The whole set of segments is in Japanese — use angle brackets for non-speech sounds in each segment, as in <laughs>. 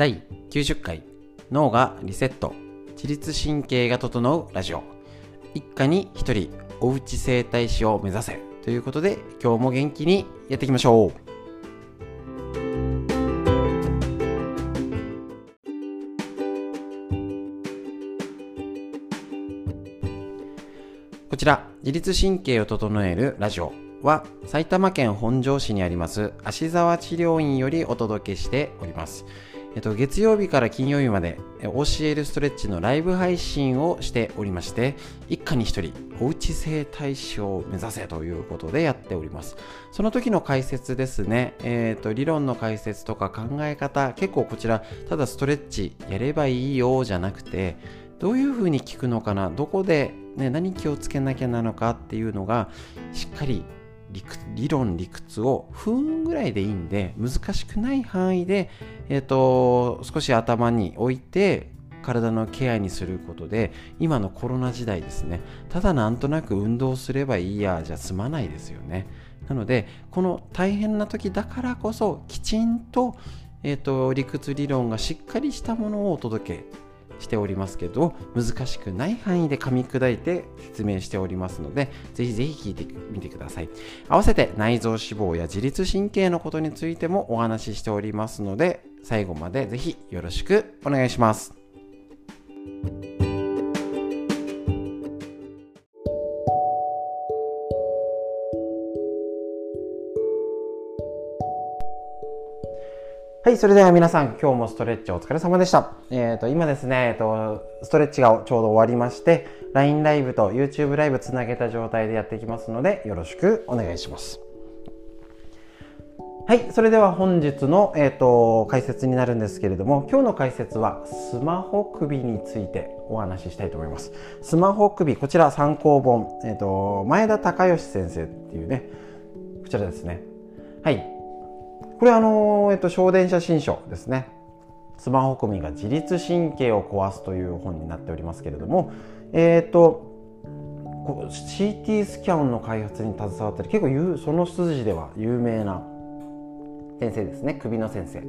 第90回脳がリセット。自律神経が整うラジオ。一家に一人おうち整体師を目指せ。ということで今日も元気にやっていきましょう。こちら自律神経を整えるラジオは埼玉県本庄市にあります芦沢治療院よりお届けしております。えっと、月曜日から金曜日まで教えるストレッチのライブ配信をしておりまして一家に一人おうち整体師を目指せということでやっております。その時の解説ですね、えっと理論の解説とか考え方結構こちらただストレッチやればいいよじゃなくてどういうふうに効くのかなどこで、ね、何気をつけなきゃなのかっていうのがしっかり理理論理屈を分ぐらいでいいんで難しくない範囲で、えーと、少し頭に置いて体のケアにすることで今のコロナ時代ですね。ただなんとなく運動すればいいやじゃ済まないですよね。なのでこの大変な時だからこそきちんと,、えーと理屈理論がしっかりしたものをお届けしておりますけど難しくない範囲で噛み砕いて説明しておりますのでぜひぜひ聞いてみてください。合わせて内臓脂肪や自律神経のことについてもお話ししておりますので最後までぜひよろしくお願いします。はい、それでは皆さん、今日もストレッチお疲れ様でした。えっ、ー、と、今ですね、えっ、ー、と、ストレッチがちょうど終わりまして、LINE ライブと YouTube ライブつなげた状態でやっていきますので、よろしくお願いします。はい、それでは本日の、えっ、ー、と、解説になるんですけれども、今日の解説は、スマホ首についてお話ししたいと思います。スマホ首、こちら参考本、えっ、と、前田隆義先生っていうね、こちらですね。はい、これあの、えっと、小電写真書ですね。スマホ組が自律神経を壊すという本になっておりますけれども、えっ、と、CT スキャンの開発に携わったり結構その筋では有名な先生ですね。首の先生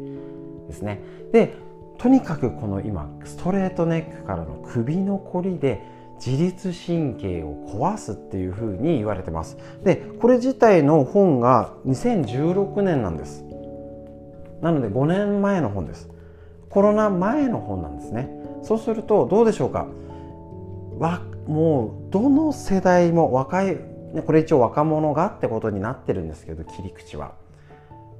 ですね。でとにかくこの今ストレートネックからの首のこりで自律神経を壊すっていうふうに言われてます。でこれ自体の本が2016年なんです。なので5年前の本です。コロナ前の本なんですね。そうするとどうでしょうか？わもうどの世代も若いこれ一応若者がってことになってるんですけど切り口は。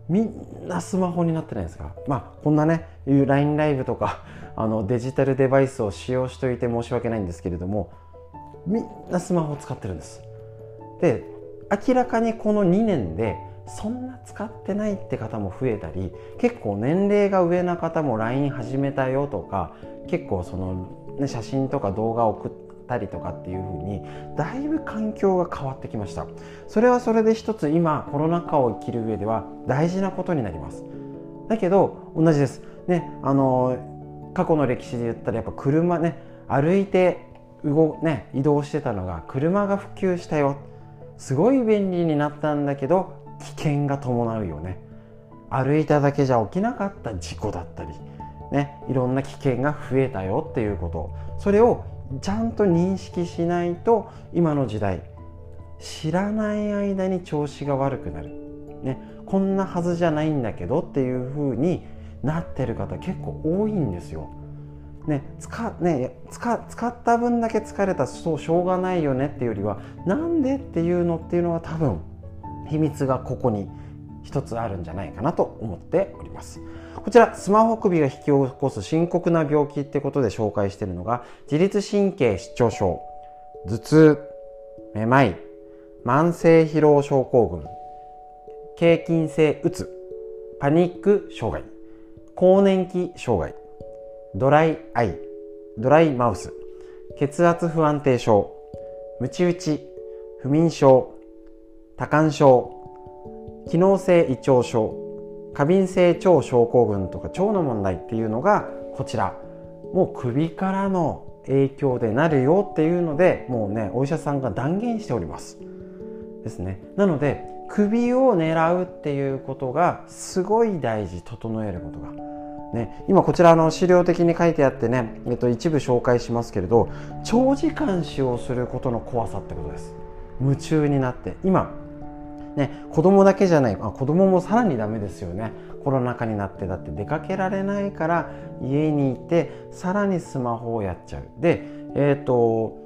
みんなスマホになってないですか？まあこんなね LINE ライブとか <laughs> あのデジタルデバイスを使用しといて申し訳ないんですけれどもみんなスマホを使ってるんです。で明らかにこの2年でそんな使ってないって方も増えたり結構年齢が上な方も LINE 始めたよとか結構その、ね、写真とか動画を送ったりとかっていう風にだいぶ環境が変わってきました。それはそれで一つ今コロナ禍を生きる上では大事なことになります。だけど同じです。ねあの過去の歴史で言ったらやっぱ車ね歩いて動、ね、移動してたのが車が普及したよ。すごい便利になったんだけど危険が伴うよね。歩いただけじゃ起きなかった事故だったり、ね、いろんな危険が増えたよっていうこと。それをちゃんと認識しないと今の時代知らない間に調子が悪くなる、ね、こんなはずじゃないんだけどっていう風になってる方結構多いんですよ。ね使ね使使った分だけ疲れたそうしょうがないよねっていうよりはなんでっていうのっていうのは多分秘密がここに一つあるんじゃないかなと思っております。こちらスマホ首が引き起こす深刻な病気ってことで紹介しているのが自律神経失調症頭痛めまい慢性疲労症候群経筋性うつパニック障害更年期障害ドライアイドライマウス血圧不安定症ムチ打ち不眠症多汗症機能性胃腸症過敏性腸症候群とか腸の問題っていうのがこちら。もう首からの影響でなるよっていうのでもうねお医者さんが断言しております。ですね。なので首を狙うっていうことがすごい大事整えることが。ね、今こちらの資料的に書いてあってね、えっと、一部紹介しますけれど長時間使用することの怖さってことです。夢中になって今ね子供だけじゃないあ子供もさらにダメですよね。コロナ禍になってだって出かけられないから家にいてさらにスマホをやっちゃう。でえっ、ー、と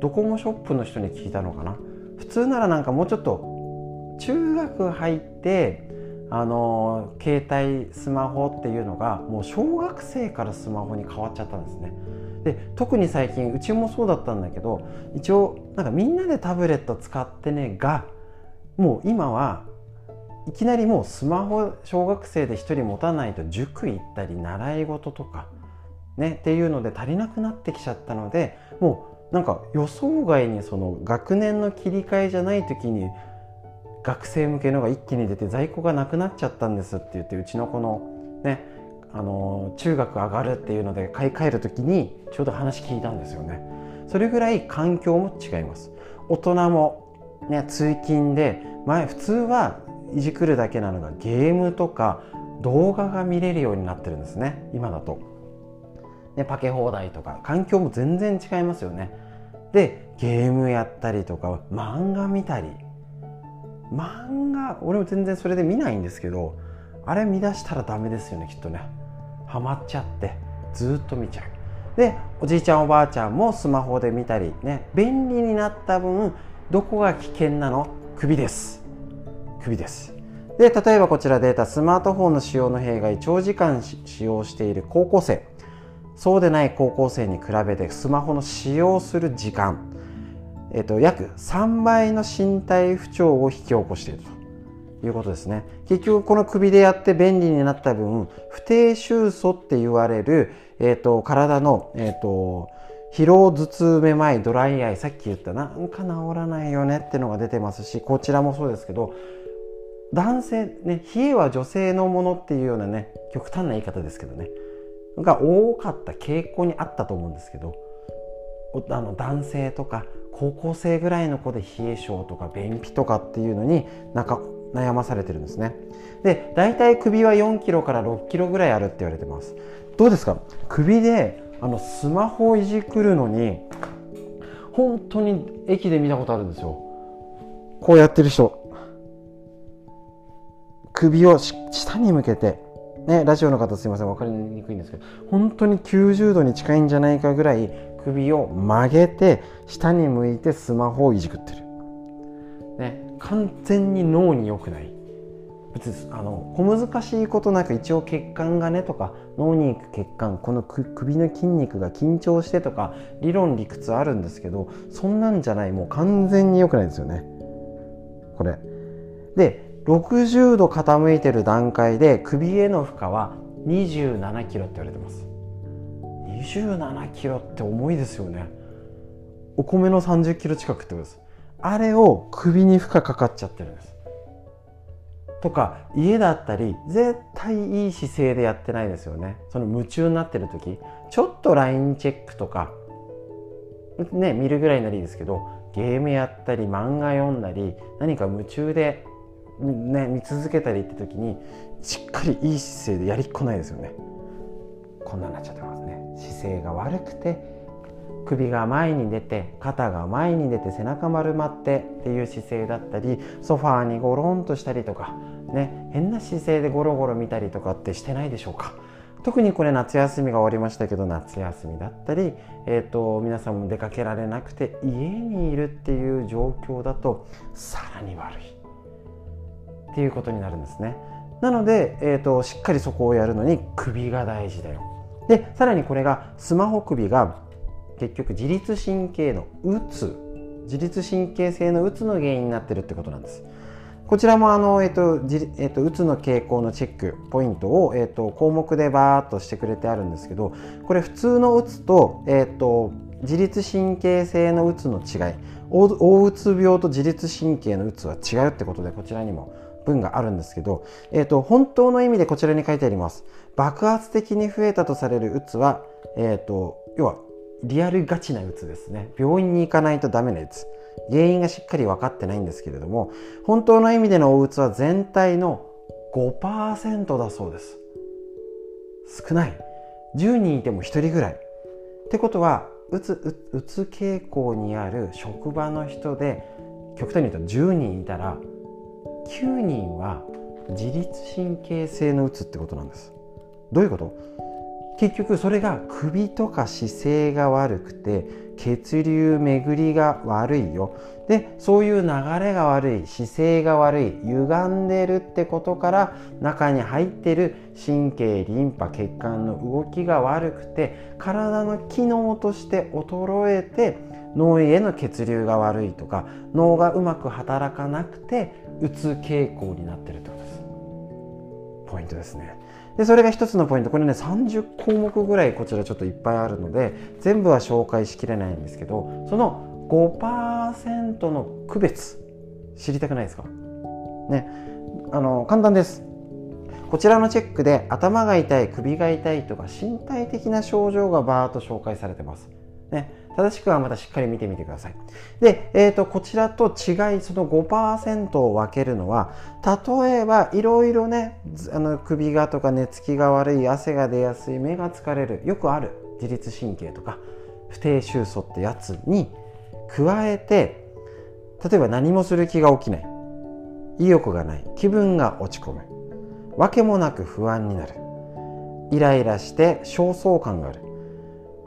ドコモショップの人に聞いたのかな？普通ならなんかもうちょっと中学入ってあの携帯スマホっていうのがもう小学生からスマホに変わっちゃったんですね。で特に最近うちもそうだったんだけど一応なんかみんなでタブレット使ってねがもう今はいきなりもうスマホ小学生で1人持たないと塾行ったり習い事とかねっていうので足りなくなってきちゃったのでもうなんか予想外にその学年の切り替えじゃない時に学生向けのが一気に出て在庫がなくなっちゃったんですって言ってうちの子のねあの中学上がるっていうので買い替える時にちょうど話聞いたんですよね。それぐらい環境も違います。大人もね通勤で前普通はいじくるだけなのがゲームとか動画が見れるようになってるんですね今だと、ね、パケ放題とか環境も全然違いますよね。でゲームやったりとか漫画見たり。漫画俺も全然それで見ないんですけどあれ見出したらダメですよねきっとね。ハマっちゃってずっと見ちゃう。でおじいちゃんおばあちゃんもスマホで見たりね便利になった分どこが危険なの？首です。首です。で例えばこちらデータスマートフォンの使用の弊害長時間使用している高校生。そうでない高校生に比べてスマホの使用する時間。えーと、約3倍の身体不調を引き起こしていると。いうことですね。結局この首でやって便利になった分不定収素って言われる、えーと、体の、えーと、疲労頭痛めまいドライアイさっき言ったなんか治らないよねってのが出てますしこちらもそうですけど男性ね冷えは女性のものっていうようなね極端な言い方ですけどねが多かった傾向にあったと思うんですけどあの男性とか高校生ぐらいの子で冷え性とか便秘とかっていうのになんか悩まされてるんですね。で大体首は4キロから6キロぐらいあるって言われてます。どうですか？首であのスマホをいじくるのに本当に駅で見たことあるんですよ。こうやってる人。首を下に向けて。ね、ラジオの方すいません分かりにくいんですけど。本当に90度に近いんじゃないかぐらい首を曲げて下に向いてスマホをいじくってる、ね、完全に脳に良くない。あの小難しいことなく一応血管がねとか脳に行く血管この首の筋肉が緊張してとか理論理屈あるんですけどそんなんじゃないもう完全に良くないですよね。これ。で60度傾いてる段階で首への負荷は27キロって言われてます。27キロって重いですよね。お米の30キロ近くってことです。あれを首に負荷かかっちゃってるんです。とか家だったり絶対いい姿勢でやってないですよね。その夢中になってる時ちょっと LINE チェックとかね見るぐらいならいいですけどゲームやったり漫画読んだり何か夢中で、ね、見続けたりって時にしっかりいい姿勢でやりっこないですよね。こんなになっちゃってますね。姿勢が悪くて首が前に出て肩が前に出て背中丸まってっていう姿勢だったりソファーにゴロンとしたりとかね変な姿勢でゴロゴロ見たりとかってしてないでしょうか？特にこれ夏休みが終わりましたけど夏休みだったり、えーと、皆さんも出かけられなくて家にいるっていう状況だとさらに悪い。っていうことになるんですね。なので、えーとしっかりそこをやるのに首が大事だよ。でさらにこれがスマホ首が結局自律神経のうつ自律神経性のうつの原因になってるってことなんです。こちらもあの、えっとえっと、うつの傾向のチェックポイントを、えっと、項目でバーっとしてくれてあるんですけどこれ普通のうつと,、えっと、自律神経性のうつの違い大うつ病と自律神経のうつは違うってことでこちらにも文があるんですけど、えっと、本当の意味でこちらに書いてあります。爆発的に増えたとされるうつは、えーと、要はリアルガチなうつですね。病院に行かないとダメなうつ。原因がしっかり分かってないんですけれども本当の意味でのおうつは全体の5%だそうです。少ない。10人いても1人ぐらい。ってことはうつうつ傾向にある職場の人で極端に言うと10人いたら9人は自律神経性のうつってことなんです。どういうこと？結局それが首とか姿勢が悪くて血流巡りが悪いよ。でそういう流れが悪い姿勢が悪い歪んでるってことから中に入ってる神経リンパ血管の動きが悪くて体の機能として衰えて脳への血流が悪いとか脳がうまく働かなくてうつ傾向になってるってことです。ポイントですね。でそれが一つのポイント。これね30項目ぐらいこちらちょっといっぱいあるので全部は紹介しきれないんですけどその5%の区別知りたくないですか？ね。あの簡単です。こちらのチェックで頭が痛い首が痛いとか身体的な症状がバーッと紹介されてます。ね正しくはまたしっかり見てみてください。で、えーと、こちらと違いその5%を分けるのは例えばいろいろねあの首がとか寝つきが悪い汗が出やすい目が疲れるよくある自律神経とか不定収素ってやつに加えて例えば何もする気が起きない意欲がない気分が落ち込む訳もなく不安になるイライラして焦燥感がある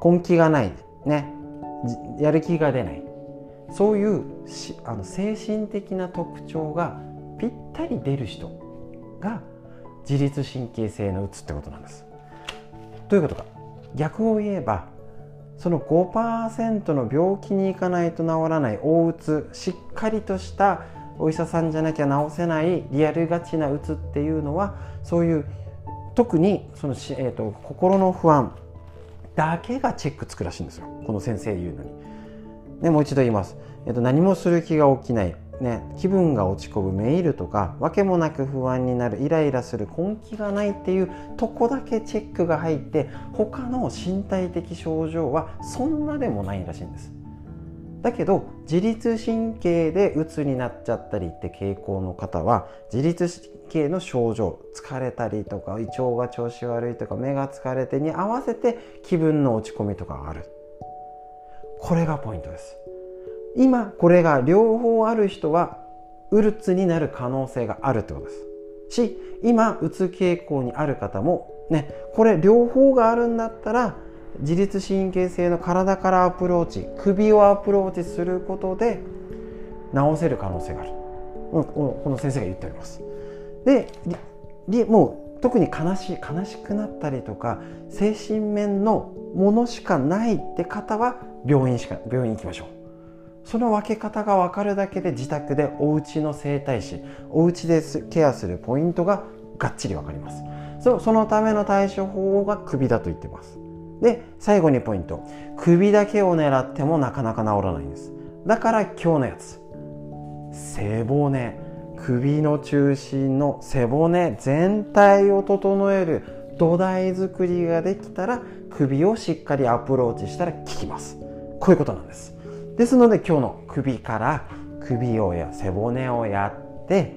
根気がないねやる気が出ないそういうあの精神的な特徴がぴったり出る人が自律神経性のうつってことなんです。どういうことか逆を言えばその5%の病気に行かないと治らない大うつしっかりとしたお医者さんじゃなきゃ治せないリアルガチなうつっていうのはそういう特にその、えーと心の不安だけがチェックつくらしいんですよこの先生言うのに。でもう一度言います、えっと、何もする気が起きない、ね、気分が落ち込むメールとか訳もなく不安になるイライラする根気がないっていうとこだけチェックが入って他の身体的症状はそんなでもないらしいんです。だけど自律神経で鬱になっちゃったりって傾向の方は自律神経の症状疲れたりとか胃腸が調子悪いとか目が疲れてに合わせて気分の落ち込みとかがある。これがポイントです。今これが両方ある人はうるつになる可能性があるってことです。し今うつ傾向にある方もねこれ両方があるんだったら自律神経性の体からアプローチ首をアプローチすることで治せる可能性がある。この先生が言っております。でもう特に悲しい悲しくなったりとか精神面のものしかないって方は病院しか病院行きましょう。その分け方が分かるだけで自宅でお家の整体師お家でケアするポイントががっちり分かります。そのための対処法が首だと言ってます。で最後にポイント。首だけを狙ってもなかなか治らないんです。だから今日のやつ。背骨。首の中心の背骨。全体を整える。土台作りができたら首をしっかりアプローチしたら効きます。こういうことなんです。ですので今日の首から首をや背骨をやって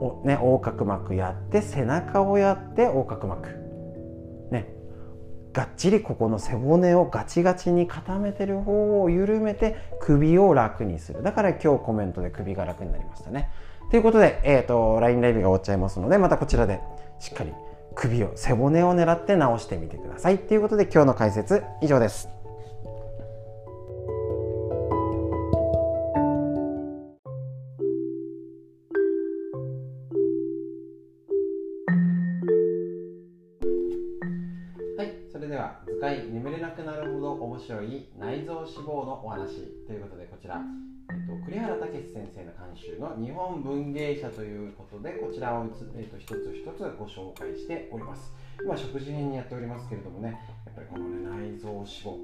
お、ね、横隔膜やって背中をやって横隔膜。がっちりここの背骨をガチガチに固めてる方を緩めて首を楽にする。だから今日コメントで首が楽になりましたね。ということで、えーと、LINE ライブが終わっちゃいますのでまたこちらでしっかり首を背骨を狙って直してみてください。ということで今日の解説以上です。白い内臓脂肪のお話ということでこちら、えっと、栗原武先生の監修の日本文芸者ということでこちらを、えっと、一つ一つご紹介しております。今食事編にやっておりますけれどもねやっぱりこの、ね、内臓脂肪、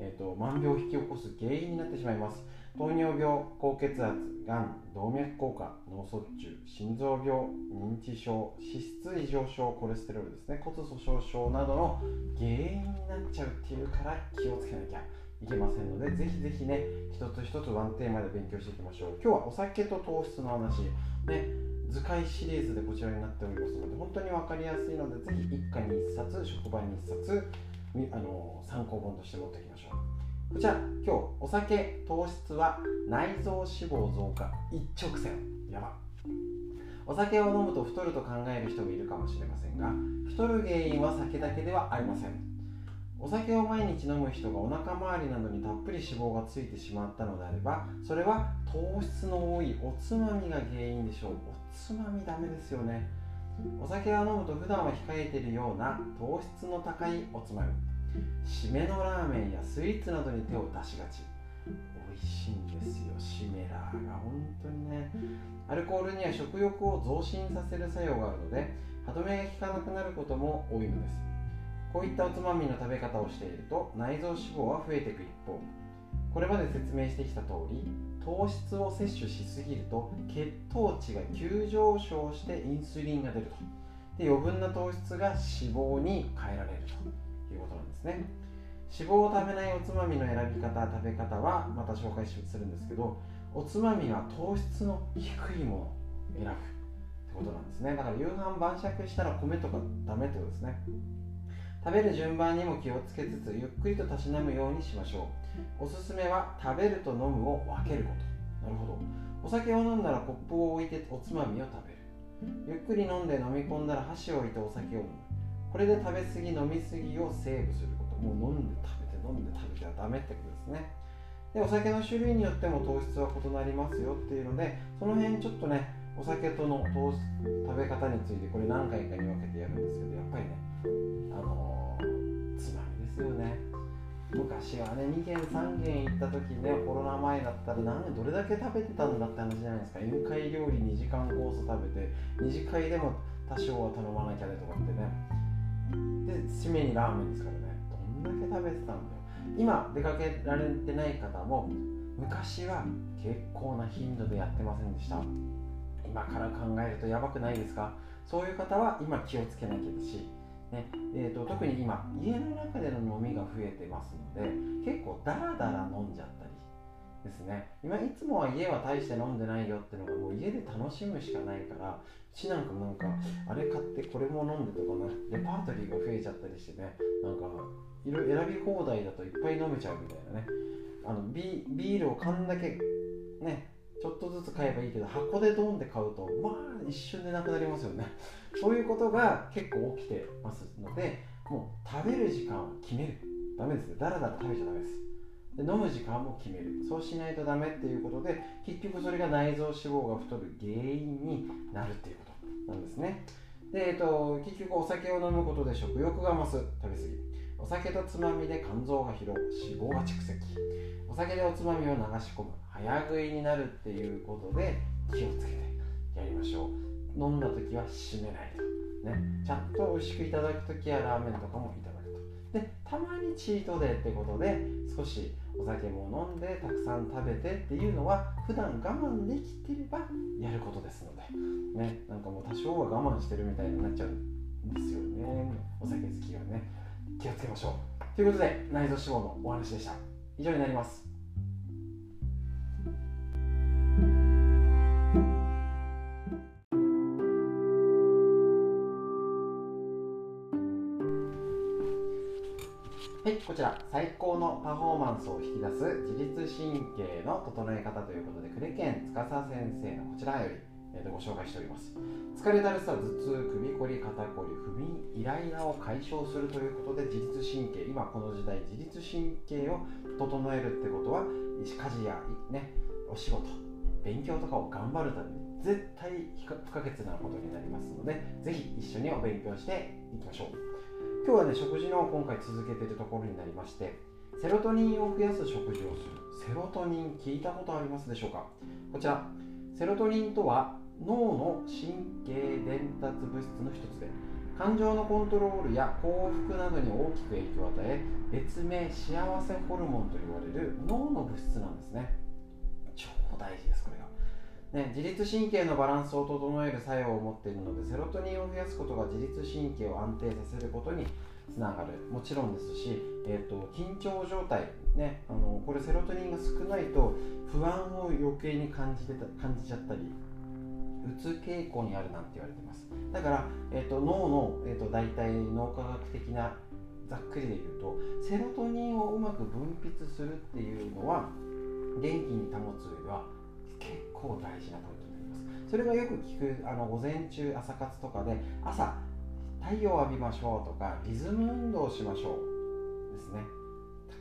えっと、万病を引き起こす原因になってしまいます。糖尿病高血圧がん動脈硬化脳卒中心臓病認知症脂質異常症コレステロールですね。骨粗しょう症などの原因になっちゃうっていうから気をつけなきゃいけませんのでぜひぜひね一つ一つワンテーマで勉強していきましょう。今日はお酒と糖質の話ね。図解シリーズでこちらになっておりますので本当に分かりやすいのでぜひ一家に1冊職場に1冊あの参考本として持っていきましょう。こちら今日お酒糖質は内臓脂肪増加。一直線。やば。お酒を飲むと太ると考える人もいるかもしれませんが太る原因は酒だけではありません。お酒を毎日飲む人がお腹周りなどにたっぷり脂肪がついてしまったのであればそれは糖質の多いおつまみが原因でしょう。おつまみダメですよね。お酒を飲むと普段は控えているような糖質の高いおつまみ。締めのラーメンやスイーツなどに手を出しがち。美味しいんですよシメラーが。本当にね。アルコールには食欲を増進させる作用があるので歯止めが効かなくなることも多いのです。こういったおつまみの食べ方をしていると内臓脂肪は増えていく一方。これまで説明してきた通り糖質を摂取しすぎると血糖値が急上昇してインスリンが出ると。で余分な糖質が脂肪に変えられるということなんです。ね。脂肪を食べないおつまみの選び方食べ方はまた紹介するんですけどおつまみは糖質の低いものを選ぶってことなんですね。だから夕飯晩酌したら米とかダメってことですね。食べる順番にも気をつけつつゆっくりとたしなむようにしましょう。おすすめは食べると飲むを分けること。なるほど。お酒を飲んだらコップを置いておつまみを食べる。ゆっくり飲んで飲み込んだら箸を置いてお酒を飲む。これで食べ過ぎ飲み過ぎをセーブすること。もう飲んで食べて飲んで食べてはダメってことですね。でお酒の種類によっても糖質は異なりますよっていうのでその辺ちょっとねお酒との糖質食べ方についてこれ何回かに分けてやるんですけどやっぱりねあのー、つまみですよね。昔はね2軒3軒行った時ねコロナ前だったら何どれだけ食べてたんだって話じゃないですか。宴会料理2時間コース食べて2次会でも多少は頼まなきゃねとかってね。で締めにラーメンですからね。どんだけ食べてたんだよ。今出かけられてない方も昔は結構な頻度でやってませんでした。今から考えるとやばくないですか？そういう方は今気をつけなきゃだし、ねえーと、特に今家の中での飲みが増えてますので結構ダラダラ飲んじゃったりですね。今いつもは家は大して飲んでないよっていうのがもう家で楽しむしかないからうちなんかなんかあれ買ってこれも飲んでとかねレパートリーが増えちゃったりしてね。なんかいろ選び放題だといっぱい飲めちゃうみたいなね。あのビールを缶だけねちょっとずつ買えばいいけど箱でドンって買うとまあ一瞬でなくなりますよね。そういうことが結構起きてますのでもう食べる時間を決める。ダメですねだらだら食べちゃダメです。で飲む時間も決める。そうしないとダメっていうことで結局それが内臓脂肪が太る原因になるっていうことなんですね。で、えっと、結局お酒を飲むことで食欲が増す。食べ過ぎ。お酒とつまみで肝臓が疲労。脂肪が蓄積。お酒でおつまみを流し込む。早食いになるっていうことで気をつけてやりましょう。飲んだ時は締めないと。ね。ちゃんと美味しくいただく時はラーメンとかもいただくと。でたまにチートデーってことで少しお酒も飲んでたくさん食べてっていうのは普段我慢できてればやることですので。ねなんかもう多少は我慢してるみたいになっちゃうんですよね。お酒好きはね。気をつけましょう。ということで内臓脂肪のお話でした。以上になります。はい、こちら最高のパフォーマンスを引き出す自律神経の整え方ということで呉健司先生のこちらより、えー、とご紹介しております。疲れだるさ頭痛首こり肩こり不眠イライラを解消するということで自律神経今この時代自律神経を整えるってことは家事や、ね、お仕事勉強とかを頑張るために絶対不可欠なことになりますのでぜひ一緒にお勉強していきましょう。今日はね食事の今回続けているところになりましてセロトニンを増やす食事をする。セロトニン聞いたことありますでしょうか？こちら。セロトニンとは脳の神経伝達物質の一つで感情のコントロールや幸福などに大きく影響を与え別名幸せホルモンと言われる脳の物質なんですね。超大事ですこれが。ね、自律神経のバランスを整える作用を持っているのでセロトニンを増やすことが自律神経を安定させることにつながる。もちろんですし、えーと、緊張状態、ね、あのこれセロトニンが少ないと不安を余計に感じてた感じちゃったりうつ傾向にあるなんて言われてます。だから、えーと、脳の、えーと、大体脳科学的なざっくりで言うとセロトニンをうまく分泌するっていうのは元気に保つ上では構大事なポイントになります。それがよく聞くあの午前中朝活とかで朝太陽を浴びましょうとかリズム運動をしましょうですね。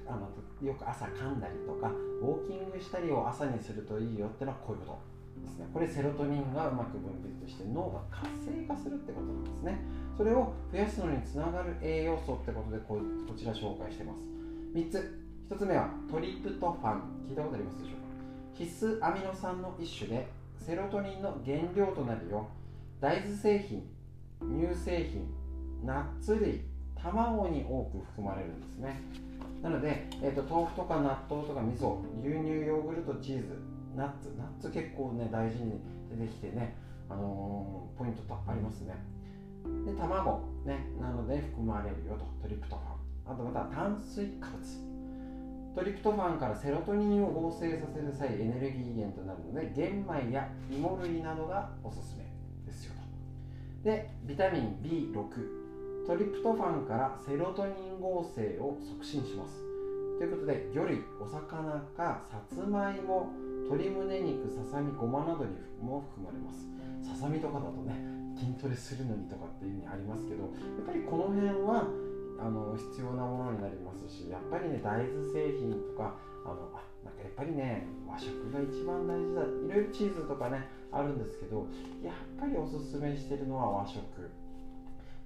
あのよく朝噛んだりとかウォーキングしたりを朝にするといいよってのはこういうことですね。これセロトニンがうまく分泌して脳が活性化するってことなんですね。それを増やすのにつながる栄養素ってことでここちら紹介してます。3つ。1つ目はトリプトファン。聞いたことありますでしょ？う必須アミノ酸の一種でセロトニンの原料となるよ。大豆製品乳製品ナッツ類卵に多く含まれるんですね。なので、えーと、豆腐とか納豆とか味噌牛乳ヨーグルトチーズナッツナッツ結構ね大事に出てきてね、あのー、ポイントとありますね。で卵ねなので含まれるよとトリプトファン。あとまた炭水化物。トリプトファンからセロトニンを合成させる際エネルギー源となるので玄米や芋類などがおすすめですよと。でビタミン B6 トリプトファンからセロトニン合成を促進します。ということで魚類お魚かさつまいも鶏胸肉ささみごまなどにも含まれます。ささみとかだとね筋トレするのにとかっていうふうにありますけどやっぱりこの辺はあの必要なものになりますしやっぱりね大豆製品とかあのあなんかやっぱりね和食が一番大事だいろいろチーズとかねあるんですけどやっぱりおすすめしてるのは和食。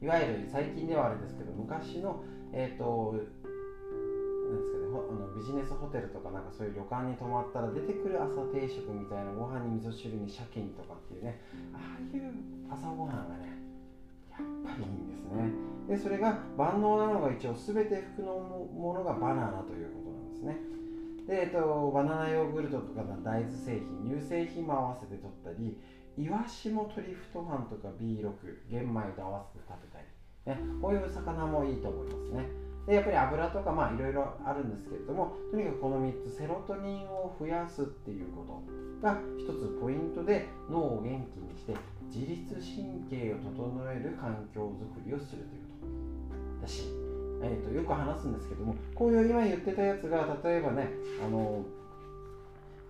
いわゆる最近ではあれですけど昔のえっ、ー、となんですかねあのビジネスホテルとかなんかそういう旅館に泊まったら出てくる朝定食みたいなご飯に味噌汁に鮭にとかっていうねああいう朝ごはんがねやっぱりいいんですね。でそれが万能なのが一応全て服のものがバナナということなんですね。で、えっと、バナナヨーグルトとか大豆製品乳製品も合わせて取ったりイワシもトリプトファンとか B6 玄米と合わせて食べたり、ね、こういう魚もいいと思いますね。でやっぱり油とかまあいろいろあるんですけれどもとにかくこの3つセロトニンを増やすっていうことが一つポイントで脳を元気にして自律神経を整える環境づくりをするということ。だし、えーと、よく話すんですけどもこういう今言ってたやつが例えばねあの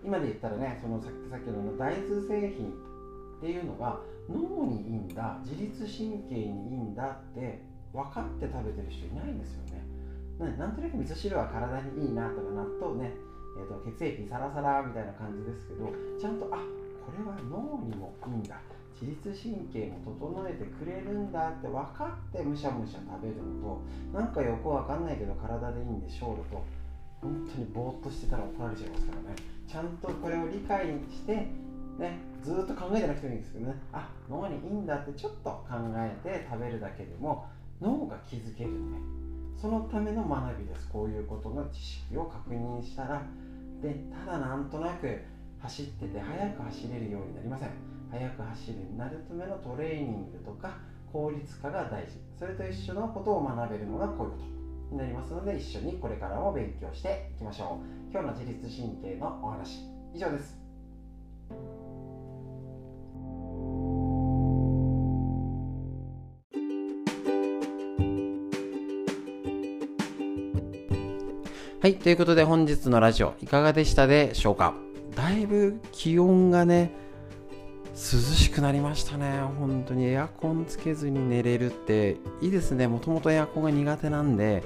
今で言ったらねそのさっきの大豆製品っていうのが脳にいいんだ自律神経にいいんだって分かって食べてる人いないんですよね。なんとなく味噌汁は体にいいなとか納豆ね、えーと、血液サラサラみたいな感じですけどちゃんとあこれは脳にもいいんだ。自律神経も整えてくれるんだって分かってむしゃむしゃ食べるのとなんかよくわかんないけど体でいいんでしょうと本当にぼーっとしてたら怒られちゃいますからね。ちゃんとこれを理解してね、ずっと考えてなくてもいいんですけどね。あ脳にいいんだってちょっと考えて食べるだけでも脳が気づけるんでそのための学びです。こういうことの知識を確認したらでただなんとなく走ってて速く走れるようになりません。速く走るになるためのトレーニングとか効率化が大事。それと一緒のことを学べるのがこういうことになりますので一緒にこれからも勉強していきましょう。今日の自律神経のお話以上です。はい、ということで本日のラジオいかがでしたでしょうか？だいぶ気温がね、涼しくなりましたね。本当にエアコンつけずに寝れるっていいですね。もともとエアコンが苦手なんで、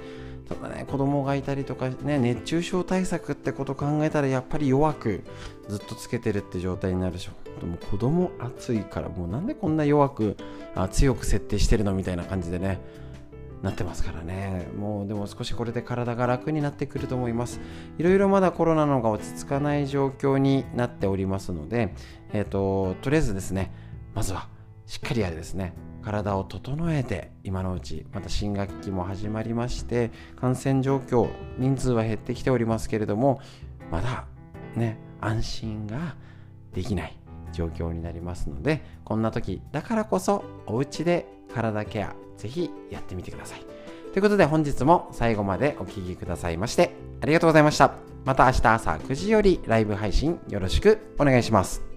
ただね、子供がいたりとかね、熱中症対策ってこと考えたらやっぱり弱くずっとつけてるって状態になるでしょ。でも子供暑いからもうなんでこんな弱くあ強く設定してるのみたいな感じでねなってますからね。もうでも少しこれで体が楽になってくると思います。いろいろまだコロナのが落ち着かない状況になっておりますので、えーと、とりあえずですねまずはしっかりやるですね体を整えて今のうちまた新学期も始まりまして感染状況人数は減ってきておりますけれどもまだね安心ができない状況になりますのでこんな時だからこそお家で体ケアぜひやってみてください。ということで本日も最後までお聴きくださいましてありがとうございました。また明日朝9時よりライブ配信よろしくお願いします。